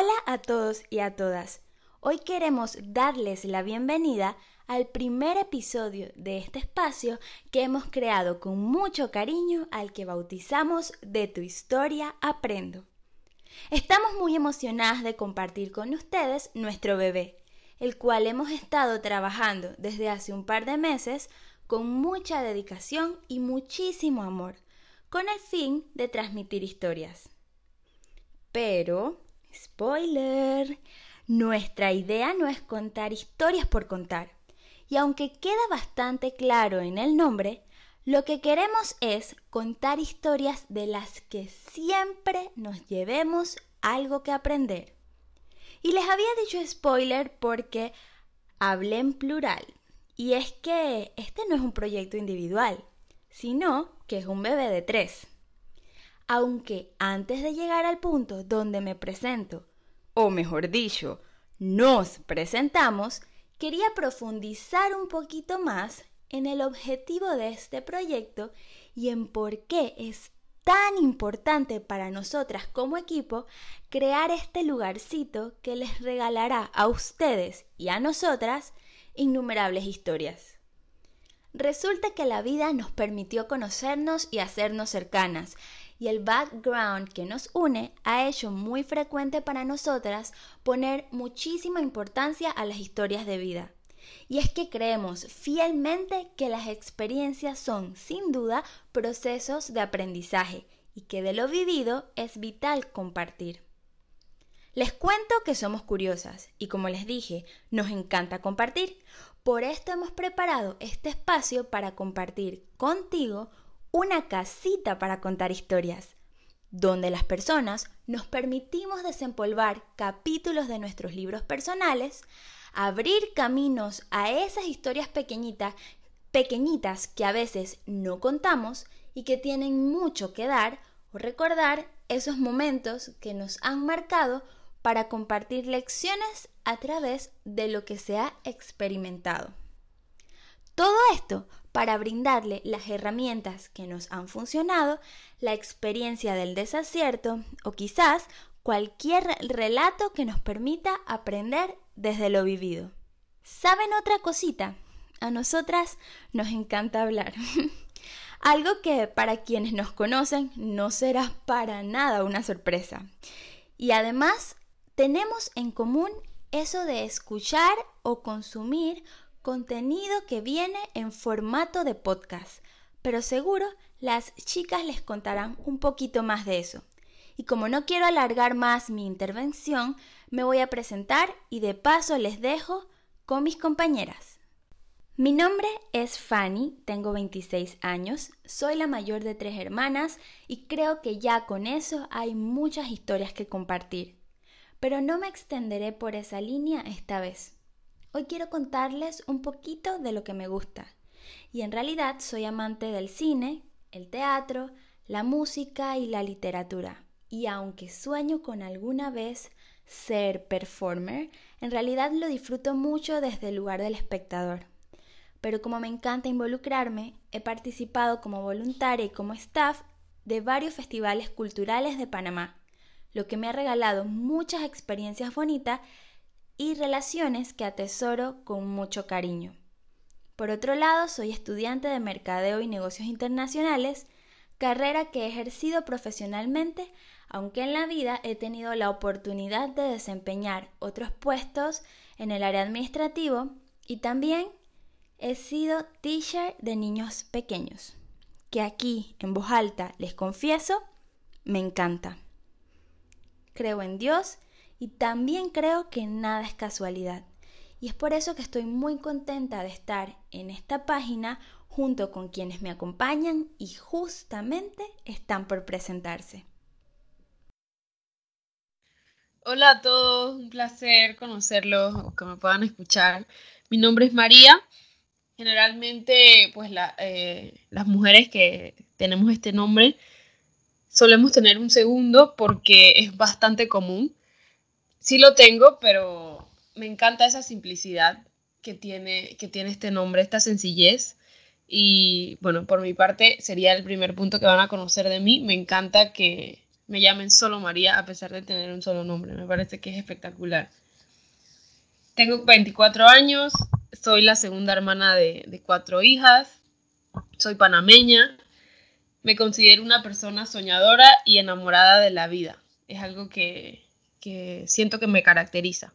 Hola a todos y a todas. Hoy queremos darles la bienvenida al primer episodio de este espacio que hemos creado con mucho cariño al que bautizamos De tu historia aprendo. Estamos muy emocionadas de compartir con ustedes nuestro bebé, el cual hemos estado trabajando desde hace un par de meses con mucha dedicación y muchísimo amor, con el fin de transmitir historias. Pero Spoiler. Nuestra idea no es contar historias por contar. Y aunque queda bastante claro en el nombre, lo que queremos es contar historias de las que siempre nos llevemos algo que aprender. Y les había dicho spoiler porque hablé en plural. Y es que este no es un proyecto individual, sino que es un bebé de tres aunque antes de llegar al punto donde me presento, o mejor dicho, nos presentamos, quería profundizar un poquito más en el objetivo de este proyecto y en por qué es tan importante para nosotras como equipo crear este lugarcito que les regalará a ustedes y a nosotras innumerables historias. Resulta que la vida nos permitió conocernos y hacernos cercanas, y el background que nos une ha hecho muy frecuente para nosotras poner muchísima importancia a las historias de vida. Y es que creemos fielmente que las experiencias son, sin duda, procesos de aprendizaje y que de lo vivido es vital compartir. Les cuento que somos curiosas y como les dije, nos encanta compartir. Por esto hemos preparado este espacio para compartir contigo una casita para contar historias, donde las personas nos permitimos desempolvar capítulos de nuestros libros personales, abrir caminos a esas historias pequeñitas, pequeñitas que a veces no contamos y que tienen mucho que dar o recordar esos momentos que nos han marcado para compartir lecciones a través de lo que se ha experimentado. Todo esto para brindarle las herramientas que nos han funcionado, la experiencia del desacierto o quizás cualquier relato que nos permita aprender desde lo vivido. ¿Saben otra cosita? A nosotras nos encanta hablar. Algo que para quienes nos conocen no será para nada una sorpresa. Y además tenemos en común eso de escuchar o consumir contenido que viene en formato de podcast, pero seguro las chicas les contarán un poquito más de eso. Y como no quiero alargar más mi intervención, me voy a presentar y de paso les dejo con mis compañeras. Mi nombre es Fanny, tengo 26 años, soy la mayor de tres hermanas y creo que ya con eso hay muchas historias que compartir. Pero no me extenderé por esa línea esta vez. Hoy quiero contarles un poquito de lo que me gusta. Y en realidad soy amante del cine, el teatro, la música y la literatura. Y aunque sueño con alguna vez ser performer, en realidad lo disfruto mucho desde el lugar del espectador. Pero como me encanta involucrarme, he participado como voluntaria y como staff de varios festivales culturales de Panamá, lo que me ha regalado muchas experiencias bonitas y relaciones que atesoro con mucho cariño. Por otro lado, soy estudiante de Mercadeo y Negocios Internacionales, carrera que he ejercido profesionalmente, aunque en la vida he tenido la oportunidad de desempeñar otros puestos en el área administrativo y también he sido teacher de niños pequeños, que aquí en voz alta les confieso, me encanta. Creo en Dios y también creo que nada es casualidad. Y es por eso que estoy muy contenta de estar en esta página junto con quienes me acompañan y justamente están por presentarse. Hola a todos, un placer conocerlos o que me puedan escuchar. Mi nombre es María. Generalmente, pues eh, las mujeres que tenemos este nombre solemos tener un segundo porque es bastante común sí lo tengo, pero me encanta esa simplicidad que tiene, que tiene este nombre, esta sencillez. Y bueno, por mi parte sería el primer punto que van a conocer de mí. Me encanta que me llamen solo María a pesar de tener un solo nombre. Me parece que es espectacular. Tengo 24 años, soy la segunda hermana de, cuatro hijas, soy panameña, me considero una persona soñadora y enamorada de la vida. Es algo que, que siento que me caracteriza.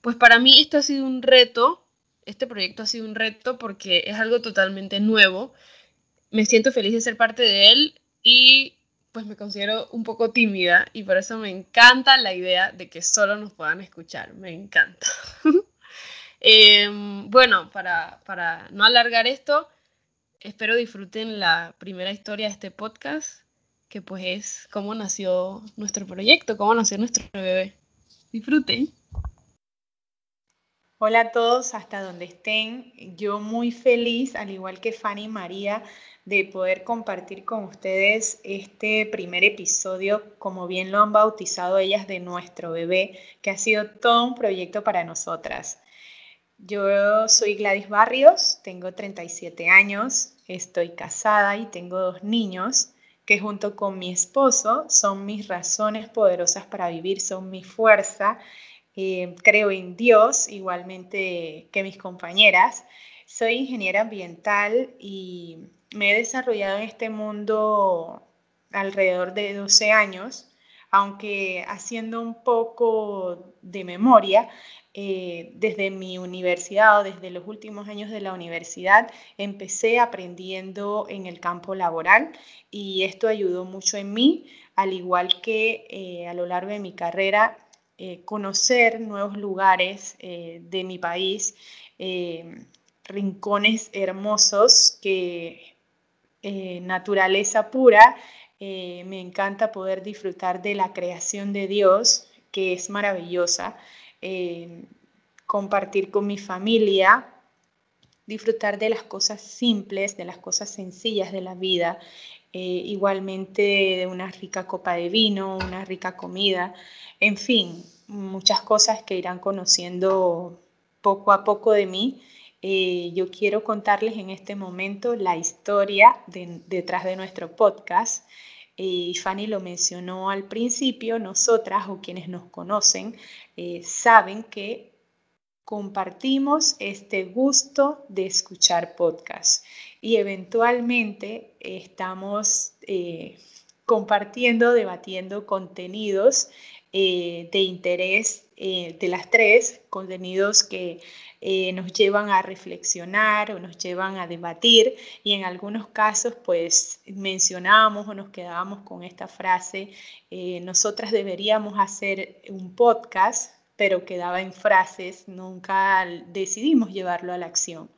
Pues para mí esto ha sido un reto, este proyecto ha sido un reto porque es algo totalmente nuevo. Me siento feliz de ser parte de él y pues me considero un poco tímida y por eso me encanta la idea de que solo nos puedan escuchar, me encanta. Em, bueno, para, para no alargar esto, espero disfruten la primera historia de este podcast, que pues es cómo nació nuestro proyecto, cómo nació nuestro bebé. Disfruten. Hola a todos, hasta donde estén. Yo muy feliz, al igual que Fanny y María, de poder compartir con ustedes este primer episodio, como bien lo han bautizado ellas, de nuestro bebé, que ha sido todo un proyecto para nosotras. Yo soy Gladys Barrios, tengo 37 años, estoy casada y tengo dos niños que junto con mi esposo son mis razones poderosas para vivir, son mi fuerza. Eh, creo en Dios igualmente que mis compañeras. Soy ingeniera ambiental y me he desarrollado en este mundo alrededor de 12 años, aunque haciendo un poco de memoria, eh, desde mi universidad o desde los últimos años de la universidad empecé aprendiendo en el campo laboral y esto ayudó mucho en mí, al igual que eh, a lo largo de mi carrera, eh, conocer nuevos lugares de mi país, rincones hermosos que naturaleza pura, me encanta poder disfrutar de la creación de Dios, que es maravillosa, eh, compartir con mi familia, disfrutar de las cosas simples, de las cosas sencillas de la vida, igualmente de una rica copa de vino, una rica comida, en fin, muchas cosas que irán conociendo poco a poco de mí eh, yo quiero contarles en este momento la historia detrás de nuestro podcast. Eh, Fanny lo mencionó al principio, nosotras o quienes nos conocen eh, saben que compartimos este gusto de escuchar podcast. Y eventualmente estamos compartiendo, debatiendo contenidos de interés de las tres, contenidos que eh, nos llevan a reflexionar o nos llevan a debatir y en algunos casos pues mencionamos o nos quedábamos con esta frase, eh, nosotras deberíamos hacer un podcast, pero quedaba en frases, nunca decidimos llevarlo a la acción.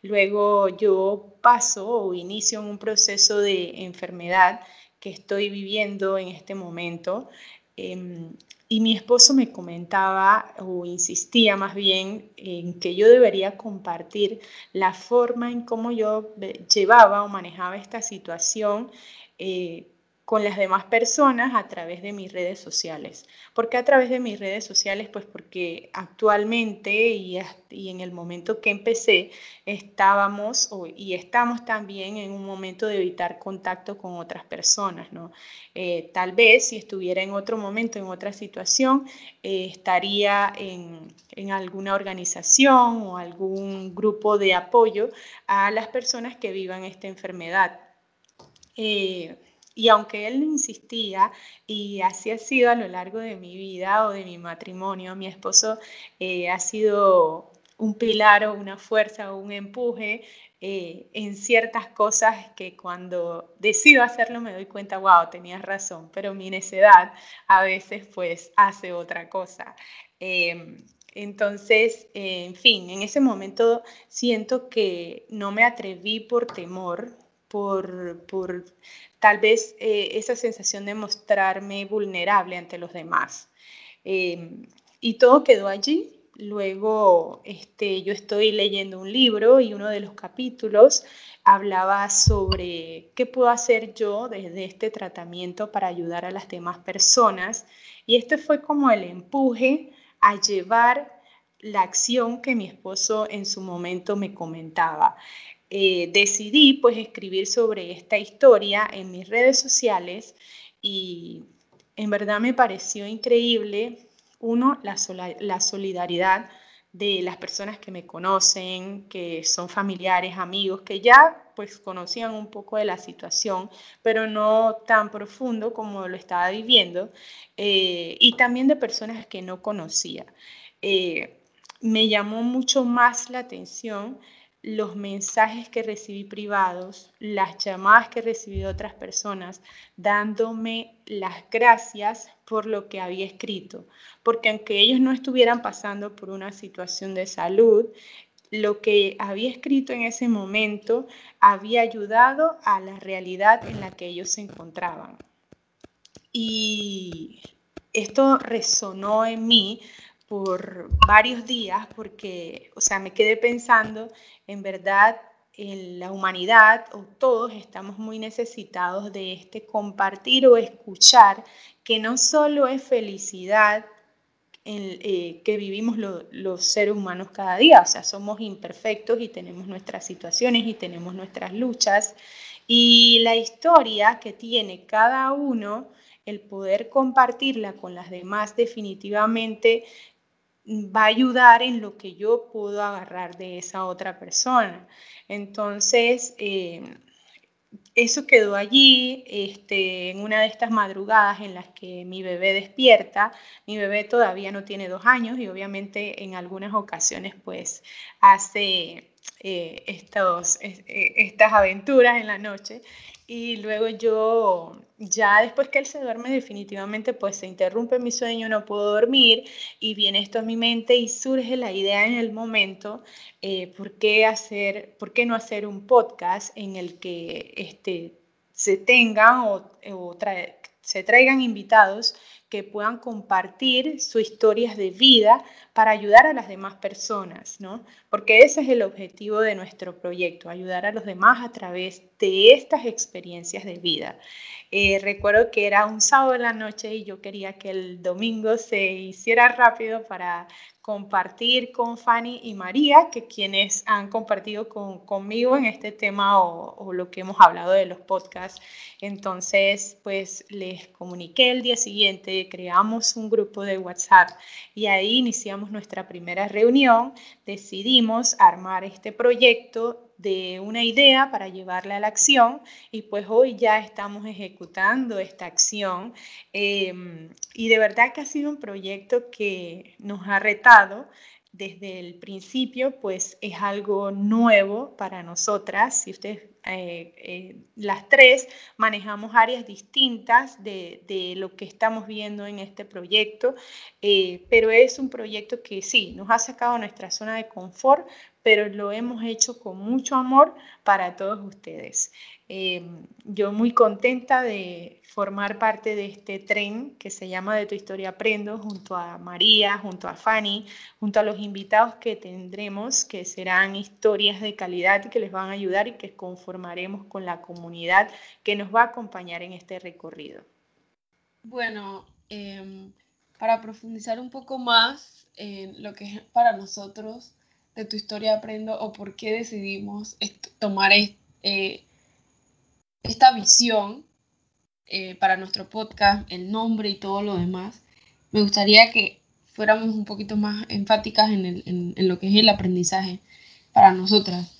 Luego yo paso o inicio un proceso de enfermedad que estoy viviendo en este momento. Em, y mi esposo me comentaba o insistía más bien en que yo debería compartir la forma en cómo yo llevaba o manejaba esta situación eh, con las demás personas a través de mis redes sociales. ¿Por qué a través de mis redes sociales? Pues porque actualmente y, en el momento que empecé estábamos y estamos también en un momento de evitar contacto con otras personas. ¿no? Eh, tal vez si estuviera en otro momento, en otra situación, eh, estaría en, en, alguna organización o algún grupo de apoyo a las personas que vivan esta enfermedad. Eh, y aunque él insistía, y así ha sido a lo largo de mi vida o de mi matrimonio, mi esposo eh, ha sido un pilar o una fuerza o un empuje eh, en ciertas cosas que cuando decido hacerlo me doy cuenta, wow, tenías razón, pero mi necedad a veces pues hace otra cosa. Em, entonces, en fin, en ese momento siento que no me atreví por temor, por, por tal vez eh, esa sensación de mostrarme vulnerable ante los demás. Em, y todo quedó allí. Luego este, yo estoy leyendo un libro y uno de los capítulos hablaba sobre qué puedo hacer yo desde este tratamiento para ayudar a las demás personas. Y este fue como el empuje a llevar la acción que mi esposo en su momento me comentaba. Eh, decidí pues escribir sobre esta historia en mis redes sociales y en verdad me pareció increíble, uno, la, la solidaridad de las personas que me conocen, que son familiares, amigos, que ya pues conocían un poco de la situación, pero no tan profundo como lo estaba viviendo, eh, y también de personas que no conocía. Eh, me llamó mucho más la atención los mensajes que recibí privados, las llamadas que recibí de otras personas, dándome las gracias por lo que había escrito. Porque aunque ellos no estuvieran pasando por una situación de salud, lo que había escrito en ese momento había ayudado a la realidad en la que ellos se encontraban. Y esto resonó en mí por varios días porque, o sea, me quedé pensando, en verdad, en la humanidad o todos estamos muy necesitados de este compartir o escuchar que no solo es felicidad en, eh, que vivimos los seres humanos cada día, o sea, somos imperfectos y tenemos nuestras situaciones y tenemos nuestras luchas y la historia que tiene cada uno el poder compartirla con las demás definitivamente va a ayudar en lo que yo puedo agarrar de esa otra persona. Entonces, eh, eso quedó allí este, en una de estas madrugadas en las que mi bebé despierta. Mi bebé todavía no tiene dos años y obviamente en algunas ocasiones pues hace eh, estos, eh, estas aventuras en la noche. Y luego yo, ya después que él se duerme definitivamente, pues se interrumpe mi sueño, no puedo dormir y viene esto a mi mente y surge la idea en el momento, eh, ¿por, qué hacer, ¿por qué no hacer un podcast en el que este, se tengan o, o se traigan invitados que puedan compartir sus historias de vida para ayudar a las demás personas, ¿no? Porque ese es el objetivo de nuestro proyecto, ayudar a los demás a través de estas experiencias de vida. Eh, recuerdo que era un sábado en la noche y yo quería que el domingo se hiciera rápido para compartir con Fanny y María, que quienes han compartido conmigo en este tema o, lo que hemos hablado de los podcasts. Entonces, pues les comuniqué el día siguiente, creamos un grupo de WhatsApp y ahí iniciamos nuestra primera reunión. Decidimos armar este proyecto de una idea para llevarla a la acción y pues hoy ya estamos ejecutando esta acción em, y de verdad que ha sido un proyecto que nos ha retado desde el principio, pues es algo nuevo para nosotras. Si ustedes, eh, eh, las tres, manejamos áreas distintas de, de, lo que estamos viendo en este proyecto, eh, pero es un proyecto que sí, nos ha sacado nuestra zona de confort, pero lo hemos hecho con mucho amor para todos ustedes. Eh, yo muy contenta de formar parte de este tren que se llama De tu historia aprendo, junto a María, junto a Fanny, junto a los invitados que tendremos, que serán historias de calidad y que les van a ayudar y que conformaremos con la comunidad que nos va a acompañar en este recorrido. Bueno, em, para profundizar un poco más en lo que es para nosotros de tu historia aprendo o por qué decidimos tomar eh, esta visión eh, para nuestro podcast, el nombre y todo lo demás, me gustaría que fuéramos un poquito más enfáticas en, lo que es el aprendizaje para nosotras.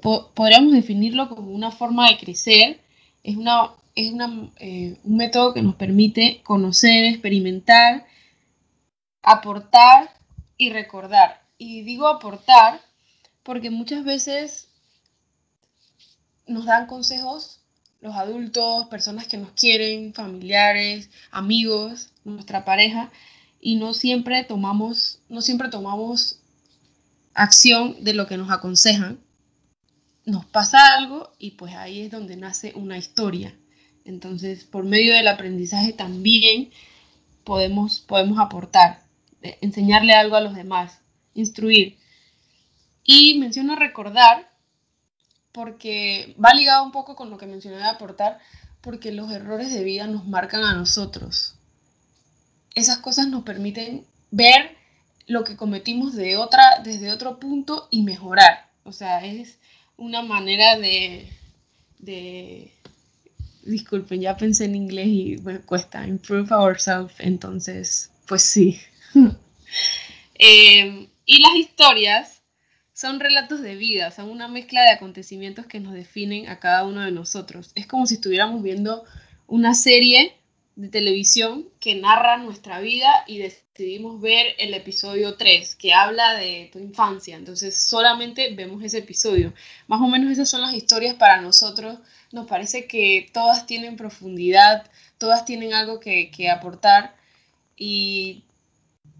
podríamos definirlo como una forma de crecer, es, una, es eh, un método que nos permite conocer, experimentar, aportar y recordar y digo aportar porque muchas veces nos dan consejos los adultos, personas que nos quieren, familiares, amigos, nuestra pareja, y no siempre tomamos, no siempre tomamos acción de lo que nos aconsejan. Nos pasa algo y pues ahí es donde nace una historia. Entonces, por medio del aprendizaje también podemos, podemos aportar, eh, enseñarle algo a los demás, instruir. Y menciono recordar, porque va ligado un poco con lo que mencioné de aportar, porque los errores de vida nos marcan a nosotros. Esas cosas nos permiten ver lo que cometimos de otra, desde otro punto y mejorar. O sea, es una manera de, de disculpen, ya pensé en inglés y me cuesta. Improve ourselves, entonces, pues sí. Em, y las historias son relatos de vida, son una mezcla de acontecimientos que nos definen a cada uno de nosotros. Es como si estuviéramos viendo una serie de televisión que narra nuestra vida y decidimos ver el episodio 3 que habla de tu infancia. Entonces solamente vemos ese episodio. Más o menos esas son las historias para nosotros. Nos parece que todas tienen profundidad, todas tienen algo que, que aportar y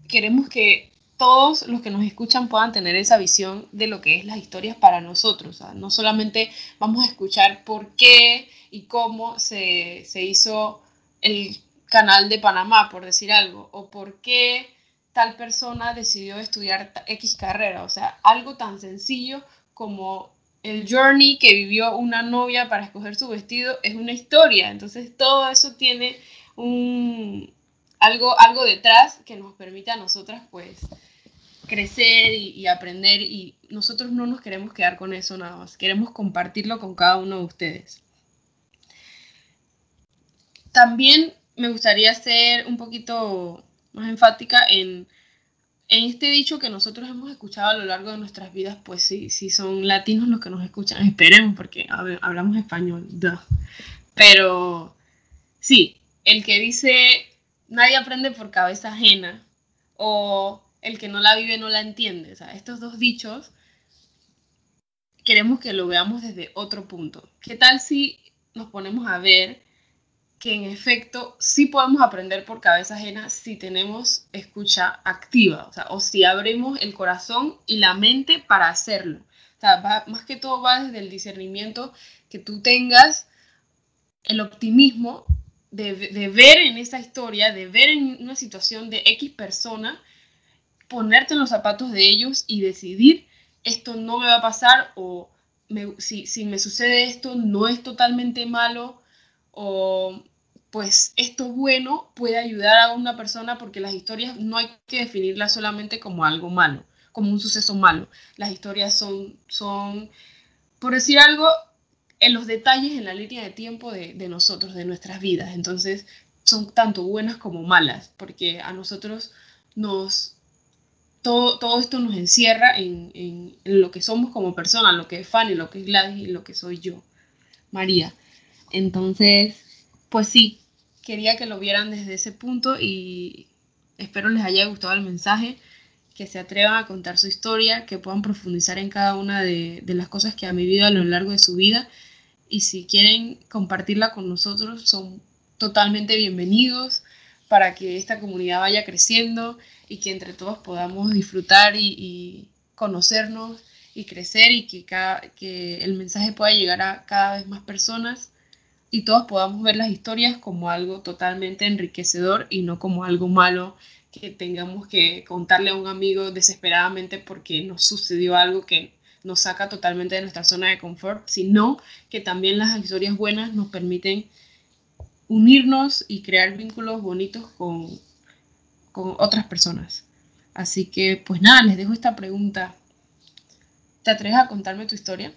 queremos que todos los que nos escuchan puedan tener esa visión de lo que es las historias para nosotros. no solamente vamos a escuchar por qué y cómo se, se hizo el canal de Panamá, por decir algo, o por qué tal persona decidió estudiar X carrera. O sea, algo tan sencillo como el journey que vivió una novia para escoger su vestido es una historia. Entonces, todo eso tiene un, algo, algo detrás que nos permite a nosotras, pues, crecer y, aprender y nosotros no nos queremos quedar con eso nada más, queremos compartirlo con cada uno de ustedes. También me gustaría ser un poquito más enfática en, en este dicho que nosotros hemos escuchado a lo largo de nuestras vidas, pues sí, si son latinos los que nos escuchan, esperemos, porque hablamos español, pero sí, el que dice nadie aprende por cabeza ajena o el que no la vive no la entiende, o sea, estos dos dichos queremos que lo veamos desde otro punto. ¿Qué tal si nos ponemos a ver que en efecto sí podemos aprender por cabeza ajena si tenemos escucha activa, o, sea, o si abrimos el corazón y la mente para hacerlo. O sea, más que todo va desde el discernimiento que tú tengas el optimismo de, de, ver en esa historia, de ver en una situación de X persona, ponerte en los zapatos de ellos y decidir esto no me va a pasar o si, si me sucede esto no es totalmente malo o pues esto bueno puede ayudar a una persona porque las historias no hay que definirlas solamente como algo malo, como un suceso malo. Las historias son, son por decir algo, en los detalles en la línea de tiempo de, nosotros, de nuestras vidas. Entonces son tanto buenas como malas, porque a nosotros nos... Todo, todo esto nos encierra en, en, lo que somos como personas, lo que es Fanny, lo que es Gladys y lo que soy yo, María. Entonces, pues sí, quería que lo vieran desde ese punto y espero les haya gustado el mensaje, que se atrevan a contar su historia, que puedan profundizar en cada una de, las cosas que han vivido a lo largo de su vida y si quieren compartirla con nosotros son totalmente bienvenidos para que esta comunidad vaya creciendo y que entre todos podamos disfrutar y, conocernos y crecer y que, que el mensaje pueda llegar a cada vez más personas y todos podamos ver las historias como algo totalmente enriquecedor y no como algo malo que tengamos que contarle a un amigo desesperadamente porque nos sucedió algo que nos saca totalmente de nuestra zona de confort, sino que también las historias buenas nos permiten unirnos y crear vínculos bonitos con, con otras personas. Así que, pues nada, les dejo esta pregunta. ¿Te atreves a contarme tu historia?